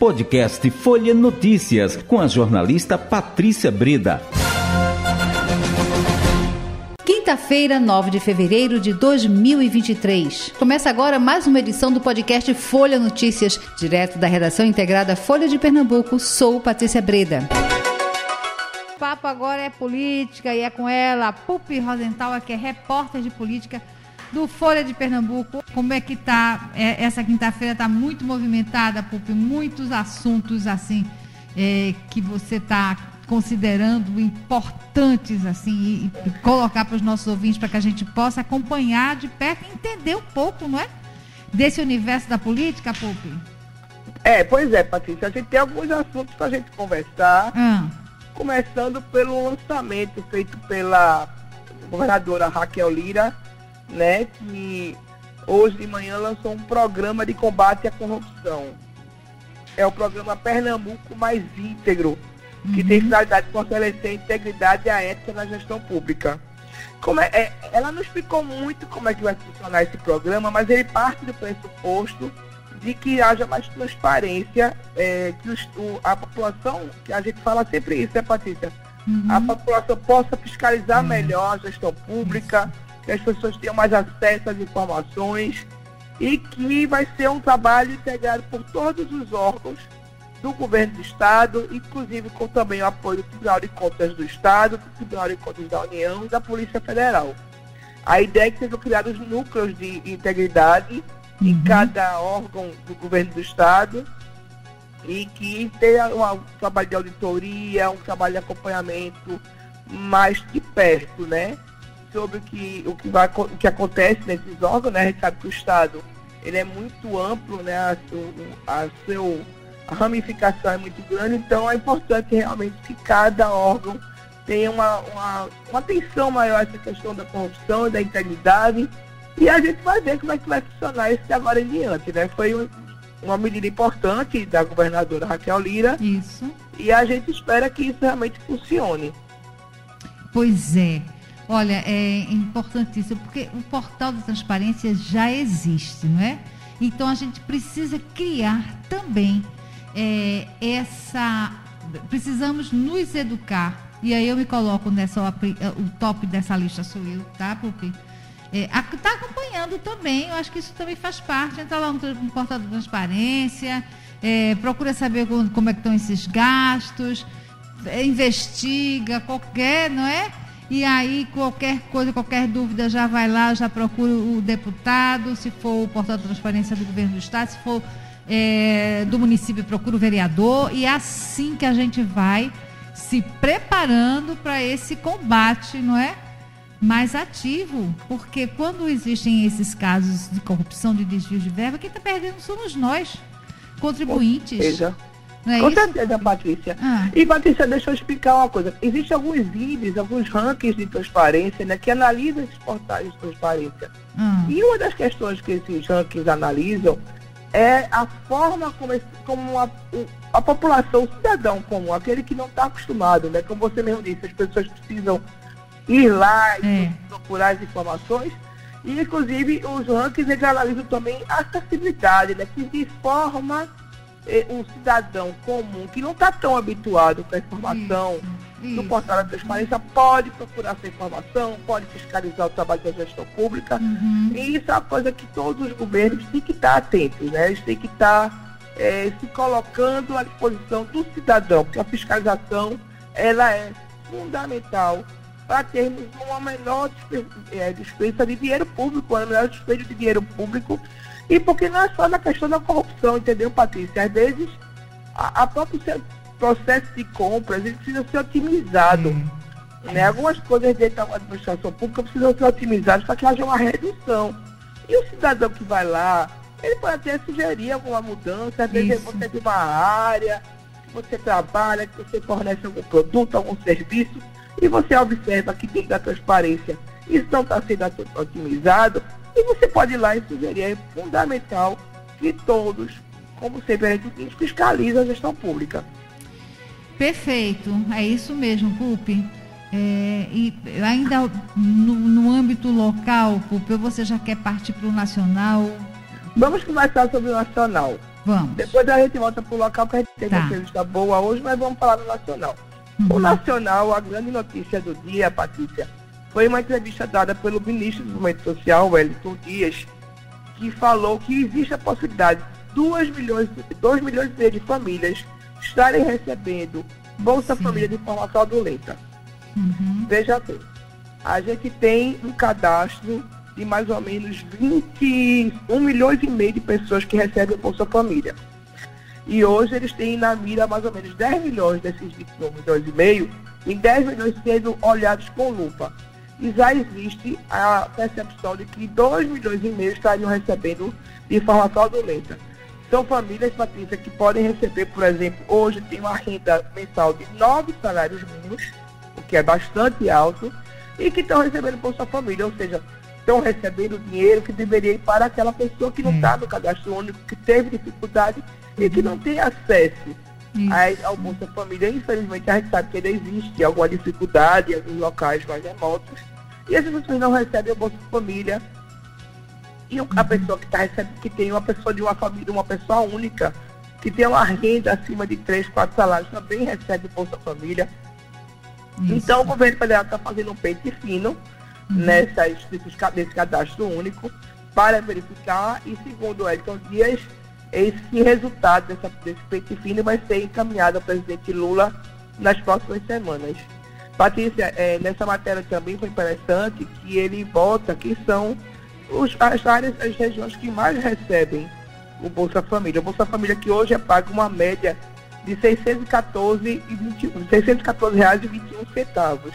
Podcast Folha Notícias, com a jornalista Patrícia Breda. Quinta-feira, 9 de fevereiro de 2023. Começa agora mais uma edição do podcast Folha Notícias, direto da redação integrada Folha de Pernambuco. Sou Patrícia Breda. O papo agora é política e é com ela, a Pupi Rosenthal, que é repórter de política do Folha de Pernambuco. Como é que tá? É, essa quinta-feira tá muito movimentada, Pupi, muitos assuntos assim é, que você está considerando importantes assim e, e colocar para os nossos ouvintes para que a gente possa acompanhar de perto e entender um pouco, não é? Desse universo da política, Pupi. É, pois é, Patrícia. A gente tem alguns assuntos para a gente conversar. Ah. Começando pelo lançamento feito pela governadora Raquel Lira né, que hoje de manhã lançou um programa de combate à corrupção. É o programa Pernambuco Mais Íntegro, que uhum. tem finalidade de fortalecer a integridade e a ética na gestão pública. Como é, é, ela não explicou muito como é que vai funcionar esse programa, mas ele parte do pressuposto de que haja mais transparência, é, que os, o, a população, que a gente fala sempre isso, né, Patrícia? Uhum. A população possa fiscalizar uhum. melhor a gestão pública, que as pessoas tenham mais acesso às informações e que vai ser um trabalho integrado por todos os órgãos do governo do Estado, inclusive com também o apoio do Tribunal de Contas do Estado, do Tribunal de Contas da União e da Polícia Federal. A ideia é que sejam criados núcleos de integridade uhum. em cada órgão do governo do Estado e que tenha um trabalho de auditoria, um trabalho de acompanhamento mais de perto, né? Sobre o que, o que, vai, o que acontece nesses órgãos, né? A gente sabe que o Estado ele é muito amplo, né? A, a, seu, a ramificação é muito grande, então é importante realmente que cada órgão tenha uma, uma, uma atenção maior a essa questão da corrupção e da integridade. E a gente vai ver como é que vai funcionar isso de agora em diante, né? Foi um, uma medida importante da governadora Raquel Lira. Isso. E a gente espera que isso realmente funcione. Pois é. Olha, é importantíssimo, porque o portal da transparência já existe, não é? Então a gente precisa criar também é, essa. Precisamos nos educar. E aí eu me coloco nessa. O top dessa lista sou eu, tá, Pupi? Está é, tá acompanhando também, eu acho que isso também faz parte. Entra lá no, no portal da transparência, é, procura saber como, como é que estão esses gastos, é, investiga qualquer, não é? E aí, qualquer coisa, qualquer dúvida, já vai lá, já procura o deputado, se for o portal de transparência do governo do Estado, se for é, do município, procura o vereador. E é assim que a gente vai se preparando para esse combate, não é? Mais ativo. Porque quando existem esses casos de corrupção, de desvio de verba, quem está perdendo somos nós, contribuintes. Não é Com isso? certeza, Patrícia. Ah. E, Patrícia, deixa eu explicar uma coisa. Existem alguns índices, alguns rankings de transparência, né, que analisam esses portais de transparência. Ah. E uma das questões que esses rankings analisam é a forma como, esse, como a, a população, o cidadão comum, aquele que não está acostumado, né? Como você mesmo disse, as pessoas precisam ir lá e é. procurar as informações. E, inclusive, os rankings eles analisam também a acessibilidade, né? Que de forma um cidadão comum que não está tão habituado com a informação isso, do portal da transparência pode procurar essa informação, pode fiscalizar o trabalho da gestão pública. Uhum. E isso é uma coisa que todos os governos têm que estar atentos, né? Eles têm que estar é, se colocando à disposição do cidadão, porque a fiscalização ela é fundamental para termos uma menor é, despesa de dinheiro público, uma menor despesa de dinheiro público e porque não é só na questão da corrupção, entendeu, Patrícia? Às vezes, a, a próprio processo de compras ele precisa ser otimizado. Hum. Né? Algumas coisas dentro da administração pública precisam ser otimizadas para que haja uma redução. E o cidadão que vai lá, ele pode até sugerir alguma mudança, às vezes você tem uma área, que você trabalha, que você fornece algum produto, algum serviço, e você observa que dentro da transparência isso não está sendo otimizado, e você pode ir lá e sugerir. É fundamental que todos, como sempre a gente diz, fiscalizem a gestão pública. Perfeito, é isso mesmo, Pupi. É, e ainda no, no, âmbito local, Pupi, você já quer partir para o nacional? Vamos conversar sobre o nacional. Vamos. Depois a gente volta para o local, que a gente tem tá. uma entrevista boa hoje, mas vamos falar do nacional. Uhum. O nacional, a grande notícia do dia, Patrícia, foi uma entrevista dada pelo ministro do Movimento Social, Wellington Dias, que falou que existe a possibilidade de 2 milhões, 2 milhões e meio de famílias estarem recebendo Bolsa Sim. Família de forma fraudulenta. Uhum. Veja bem, a gente tem um cadastro de mais ou menos 21 milhões e meio de pessoas que recebem Bolsa Família. E hoje eles têm na mira mais ou menos 10 milhões desses 21 milhões e meio, e 10 milhões sendo olhados com lupa. E já existe a percepção de que 2 milhões e meio estariam recebendo de forma fraudulenta. São famílias, Patrícia, que podem receber, por exemplo, hoje tem uma renda mensal de 9 salários mínimos, o que é bastante alto, e que estão recebendo Bolsa Família, ou seja, estão recebendo dinheiro que deveria ir para aquela pessoa que não está no cadastro único, que teve dificuldade e que não tem acesso a, ao Bolsa Família. Infelizmente, a gente sabe que ainda existe alguma dificuldade em alguns locais mais remotos. E essas pessoas não recebem o Bolsa Família. E a pessoa que está recebendo, que tem uma pessoa de uma família, uma pessoa única, que tem uma renda acima de 3, 4 salários, também recebe o Bolsa Família. Isso. Então o governo federal está fazendo um pente fino uhum. nessas, nesse cadastro único para verificar e segundo o Elton Dias, esse resultado dessa, desse pente fino vai ser encaminhado ao presidente Lula nas próximas semanas. Patrícia, é, nessa matéria também foi interessante que ele volta que são os, as áreas, as regiões que mais recebem o Bolsa Família. O Bolsa Família que hoje é pago uma média de R$ 614,21 centavos.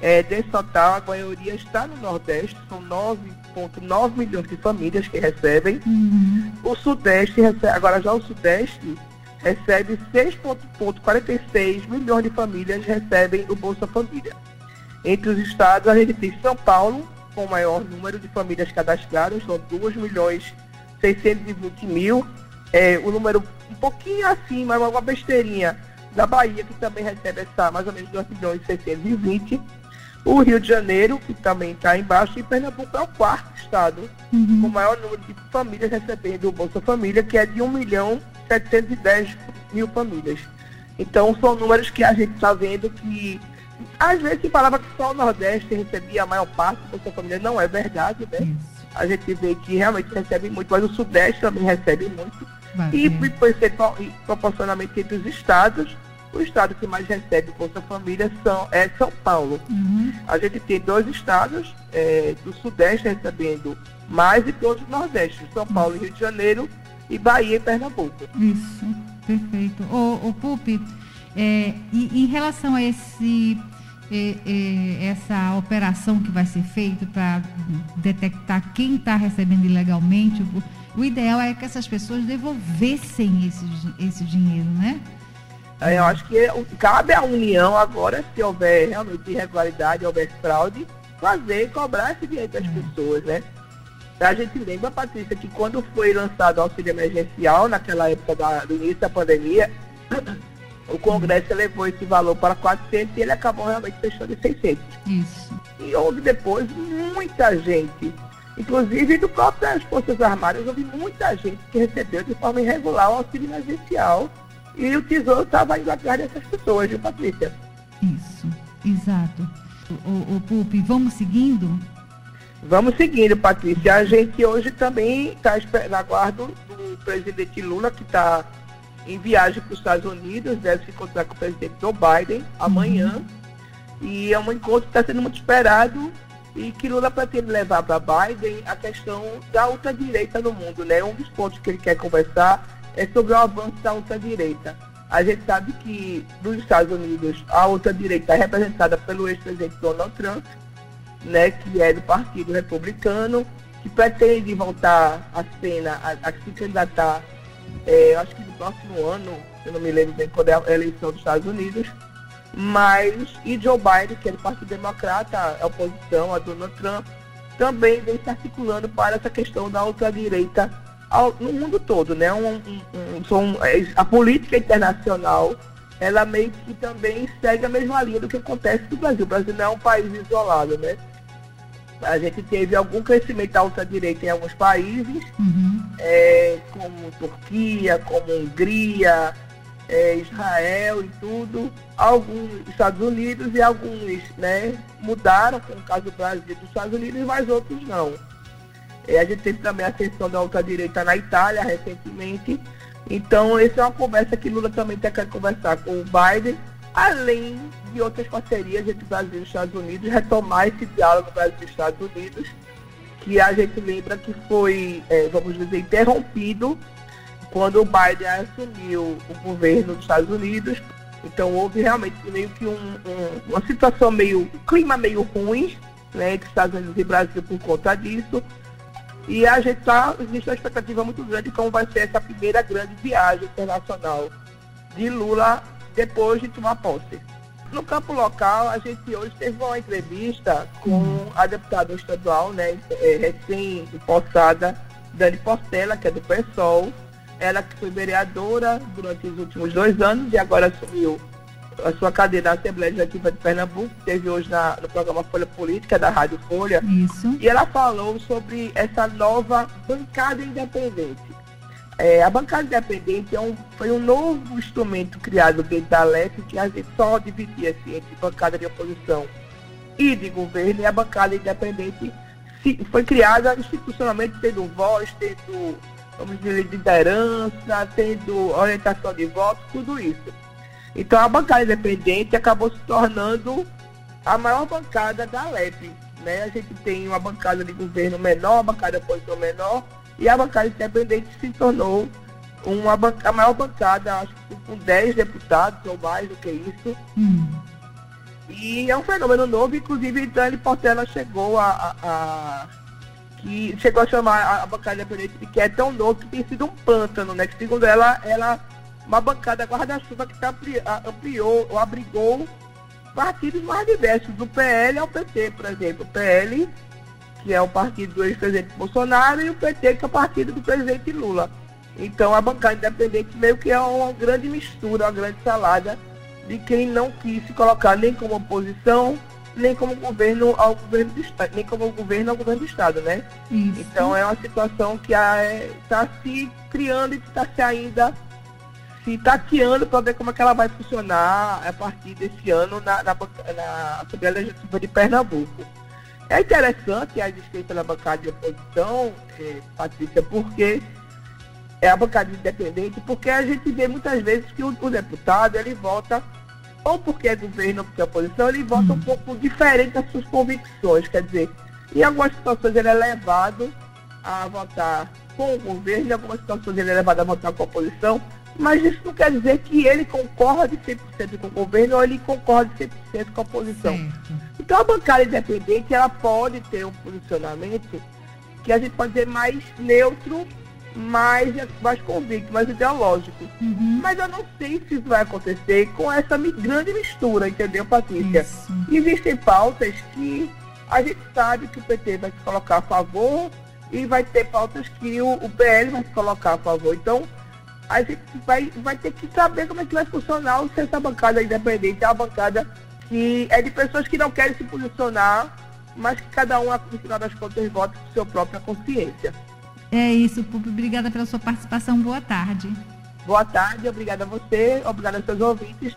É, desse total, a maioria está no Nordeste, são 9,9 milhões de famílias que recebem. Uhum. O Sudeste, recebe, agora já o Sudeste, recebe 6,46 milhões de famílias recebem o Bolsa Família. Entre os estados, a gente tem São Paulo, com o maior número de famílias cadastradas, são 2 milhões 620 mil. É, o número um pouquinho acima, uma besteirinha, da Bahia, que também recebe essa mais ou menos 2 milhões e 620 o Rio de Janeiro, que também está embaixo, e Pernambuco é o quarto estado uhum. com o maior número de famílias recebendo o Bolsa Família, que é de 1 milhão 710 mil famílias. Então são números que a gente está vendo que às vezes se falava que só o Nordeste recebia a maior parte do Bolsa Família, não é verdade, né? Isso. A gente vê que realmente recebe muito, mas o Sudeste também recebe muito. Vai, e, e proporcionalmente entre os estados, o estado que mais recebe Bolsa Família são, é São Paulo. Uhum. A gente tem dois estados é, do Sudeste recebendo mais e todos do Nordeste, São Paulo uhum. e Rio de Janeiro, e Bahia e Pernambuco. Isso, perfeito. O, o Pupi, é, e, em relação a esse é, é, essa operação que vai ser feita para detectar quem está recebendo ilegalmente, o, o, ideal é que essas pessoas devolvessem esse, esse dinheiro, né? Eu acho que cabe à União agora, se houver realmente irregularidade, houver fraude, fazer e cobrar esse direito das hum. pessoas, né? A gente lembra, Patrícia, que quando foi lançado o auxílio emergencial, naquela época da, do início da pandemia, o Congresso elevou esse valor para 400 e ele acabou realmente fechando em 600. Isso. E houve depois muita gente, inclusive do próprio das Forças Armadas, houve muita gente que recebeu de forma irregular o auxílio emergencial e o Tesouro estava indo atrás dessas pessoas, viu, Patrícia? Isso, exato. O, o Pupi, vamos seguindo? Vamos seguindo, Patrícia. A gente hoje também está na guarda do presidente Lula, que está em viagem para os Estados Unidos, deve se encontrar com o presidente Joe Biden amanhã. Uhum. E é um encontro que está sendo muito esperado e que Lula pretende levar para Biden a questão da ultradireita no mundo. Né? Um dos pontos que ele quer conversar é sobre o avanço da ultradireita. A gente sabe que nos Estados Unidos a ultradireita é representada pelo ex-presidente Donald Trump, né, que é do Partido Republicano, que pretende voltar à cena, a, a se candidatar, é, acho que no próximo ano, eu não me lembro bem quando é a eleição dos Estados Unidos, mas e Joe Biden, que é do Partido Democrata, a oposição a Donald Trump, também vem se articulando para essa questão da ultradireita ao, no mundo todo, né? Um, um, um, é, a política internacional, ela meio que também segue a mesma linha do que acontece no Brasil. O Brasil não é um país isolado, né? A gente teve algum crescimento da ultradireita em alguns países, uhum. é, como Turquia, como Hungria, é, Israel e tudo, alguns Estados Unidos e alguns né, mudaram, como o caso do Brasil e dos Estados Unidos, mas outros não. É, a gente teve também a ascensão da ultradireita na Itália recentemente. Então, essa é uma conversa que Lula também quer conversar com o Biden, além de outras parcerias entre Brasil e os Estados Unidos, retomar esse diálogo Brasil e Estados Unidos, que a gente lembra que foi, é, vamos dizer, interrompido quando o Biden assumiu o governo dos Estados Unidos. Então houve realmente meio que um, um, uma situação meio, um clima meio ruim né, entre Estados Unidos e Brasil por conta disso. E a gente está, existe uma expectativa muito grande de como vai ser essa primeira grande viagem internacional de Lula depois de tomar posse. No campo local, a gente hoje teve uma entrevista com a deputada estadual, né, é, recém-possada, Dani Portela, que é do PSOL. Ela que foi vereadora durante os últimos dois anos e agora assumiu a sua cadeira na Assembleia Legislativa de Pernambuco, teve hoje na, no programa Folha Política da Rádio Folha. Isso. E ela falou sobre essa nova bancada independente. É, a bancada independente é um, foi um novo instrumento criado dentro da LEP, que a gente só dividia assim, entre bancada de oposição e de governo, e a bancada independente se, foi criada institucionalmente tendo voz, tendo, vamos dizer, liderança, tendo orientação de votos, tudo isso. Então a bancada independente acabou se tornando a maior bancada da LEP. Né? A gente tem uma bancada de governo menor, uma bancada de oposição menor, e a bancada independente se tornou uma a maior bancada, acho que com 10 deputados ou mais do que isso. Hum. E é um fenômeno novo, inclusive Dani Portela chegou a, a, a, que chegou a chamar a bancada independente de que é tão novo que tem sido um pântano, né? Que segundo ela, ela uma bancada guarda-chuva que tá, ampliou ou abrigou partidos mais diversos, do PL ao PT, por exemplo. O PL, que é o partido do ex-presidente Bolsonaro, e o PT, que é o partido do presidente Lula. Então a bancada independente meio que é uma grande mistura, uma grande salada de quem não quis se colocar nem como oposição, nem como governo ao governo do Estado, nem como governo ao governo do Estado, né? Isso. Então é uma situação que está se criando e está se ainda se tateando para ver como é que ela vai funcionar a partir desse ano na, na, na Assembleia Legislativa de Pernambuco. É interessante a existência da bancada de oposição, eh, Patrícia, porque é a bancada independente, porque a gente vê muitas vezes que o, o deputado ele vota, ou porque é governo ou porque é oposição, ele vota um pouco diferente das suas convicções. Quer dizer, em algumas situações ele é levado a votar com o governo, em algumas situações ele é levado a votar com a oposição, mas isso não quer dizer que ele concorde 100% com o governo ou ele concorde 100% com a oposição. Certo. Então a bancada independente ela pode ter um posicionamento que a gente pode dizer mais neutro, mais, mais convicto, mais ideológico. Uhum. Mas eu não sei se isso vai acontecer com essa grande mistura, entendeu, Patrícia? Isso. Existem pautas que a gente sabe que o PT vai se colocar a favor e vai ter pautas que o, o PL vai se colocar a favor. Então, a gente vai, vai ter que saber como é que vai funcionar se essa bancada independente é uma bancada que é de pessoas que não querem se posicionar, mas que cada um, no final das contas, vota por sua própria consciência. É isso, Pupi. Obrigada pela sua participação. Boa tarde. Boa tarde, obrigada a você, obrigada aos seus ouvintes.